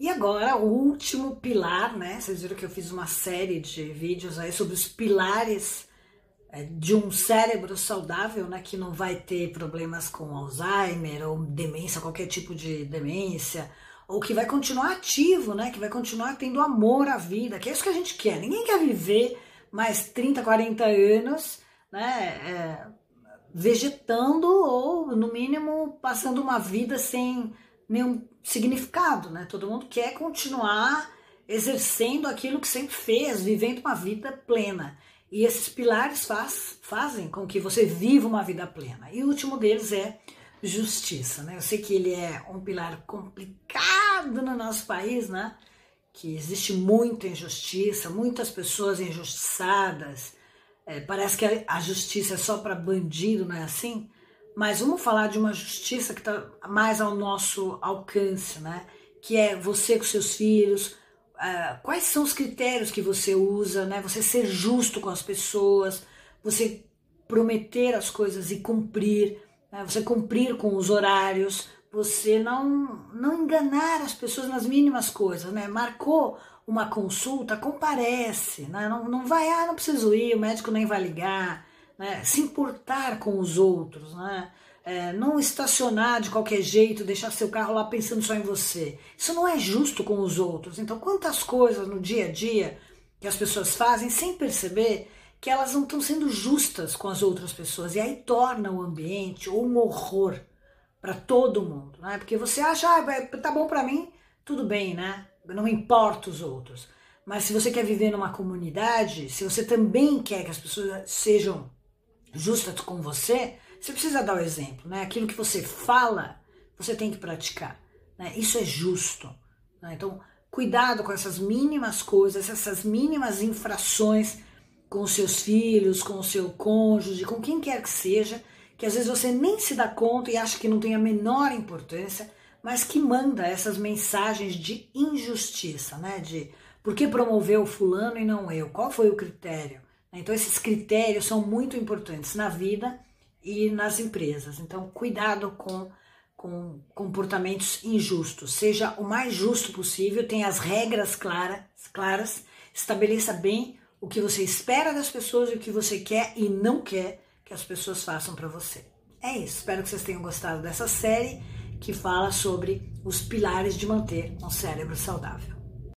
E agora, o último pilar, né? Vocês viram que eu fiz uma série de vídeos aí sobre os pilares é, de um cérebro saudável, né? Que não vai ter problemas com Alzheimer ou demência, qualquer tipo de demência, ou que vai continuar ativo, né? Que vai continuar tendo amor à vida, que é isso que a gente quer. Ninguém quer viver mais 30, 40 anos, né? É, vegetando ou, no mínimo, passando uma vida sem nenhum significado, né? Todo mundo quer continuar exercendo aquilo que sempre fez, vivendo uma vida plena. E esses pilares faz, fazem com que você viva uma vida plena. E o último deles é justiça, né? Eu sei que ele é um pilar complicado no nosso país, né? Que existe muita injustiça, muitas pessoas injustiçadas. É, parece que a justiça é só para bandido, não é assim? Mas vamos falar de uma justiça que está mais ao nosso alcance, né? Que é você com seus filhos. Uh, quais são os critérios que você usa, né? Você ser justo com as pessoas, você prometer as coisas e cumprir, né? você cumprir com os horários, você não não enganar as pessoas nas mínimas coisas, né? Marcou uma consulta, comparece, né? Não, não vai, ah, não preciso ir, o médico nem vai ligar né? se importar com os outros, né? É, não estacionar de qualquer jeito, deixar seu carro lá pensando só em você. Isso não é justo com os outros. Então, quantas coisas no dia a dia que as pessoas fazem sem perceber que elas não estão sendo justas com as outras pessoas e aí torna o ambiente um horror para todo mundo, né? Porque você acha, ah, tá bom para mim, tudo bem, né? Não importa os outros. Mas se você quer viver numa comunidade, se você também quer que as pessoas sejam justa com você, você precisa dar o exemplo, né? Aquilo que você fala, você tem que praticar. Né? Isso é justo. Né? Então, cuidado com essas mínimas coisas, essas mínimas infrações com os seus filhos, com o seu cônjuge, com quem quer que seja, que às vezes você nem se dá conta e acha que não tem a menor importância, mas que manda essas mensagens de injustiça, né? De por que promoveu fulano e não eu? Qual foi o critério? Então, esses critérios são muito importantes na vida e nas empresas. Então, cuidado com, com comportamentos injustos. Seja o mais justo possível, tenha as regras claras, claras, estabeleça bem o que você espera das pessoas e o que você quer e não quer que as pessoas façam para você. É isso. Espero que vocês tenham gostado dessa série que fala sobre os pilares de manter um cérebro saudável.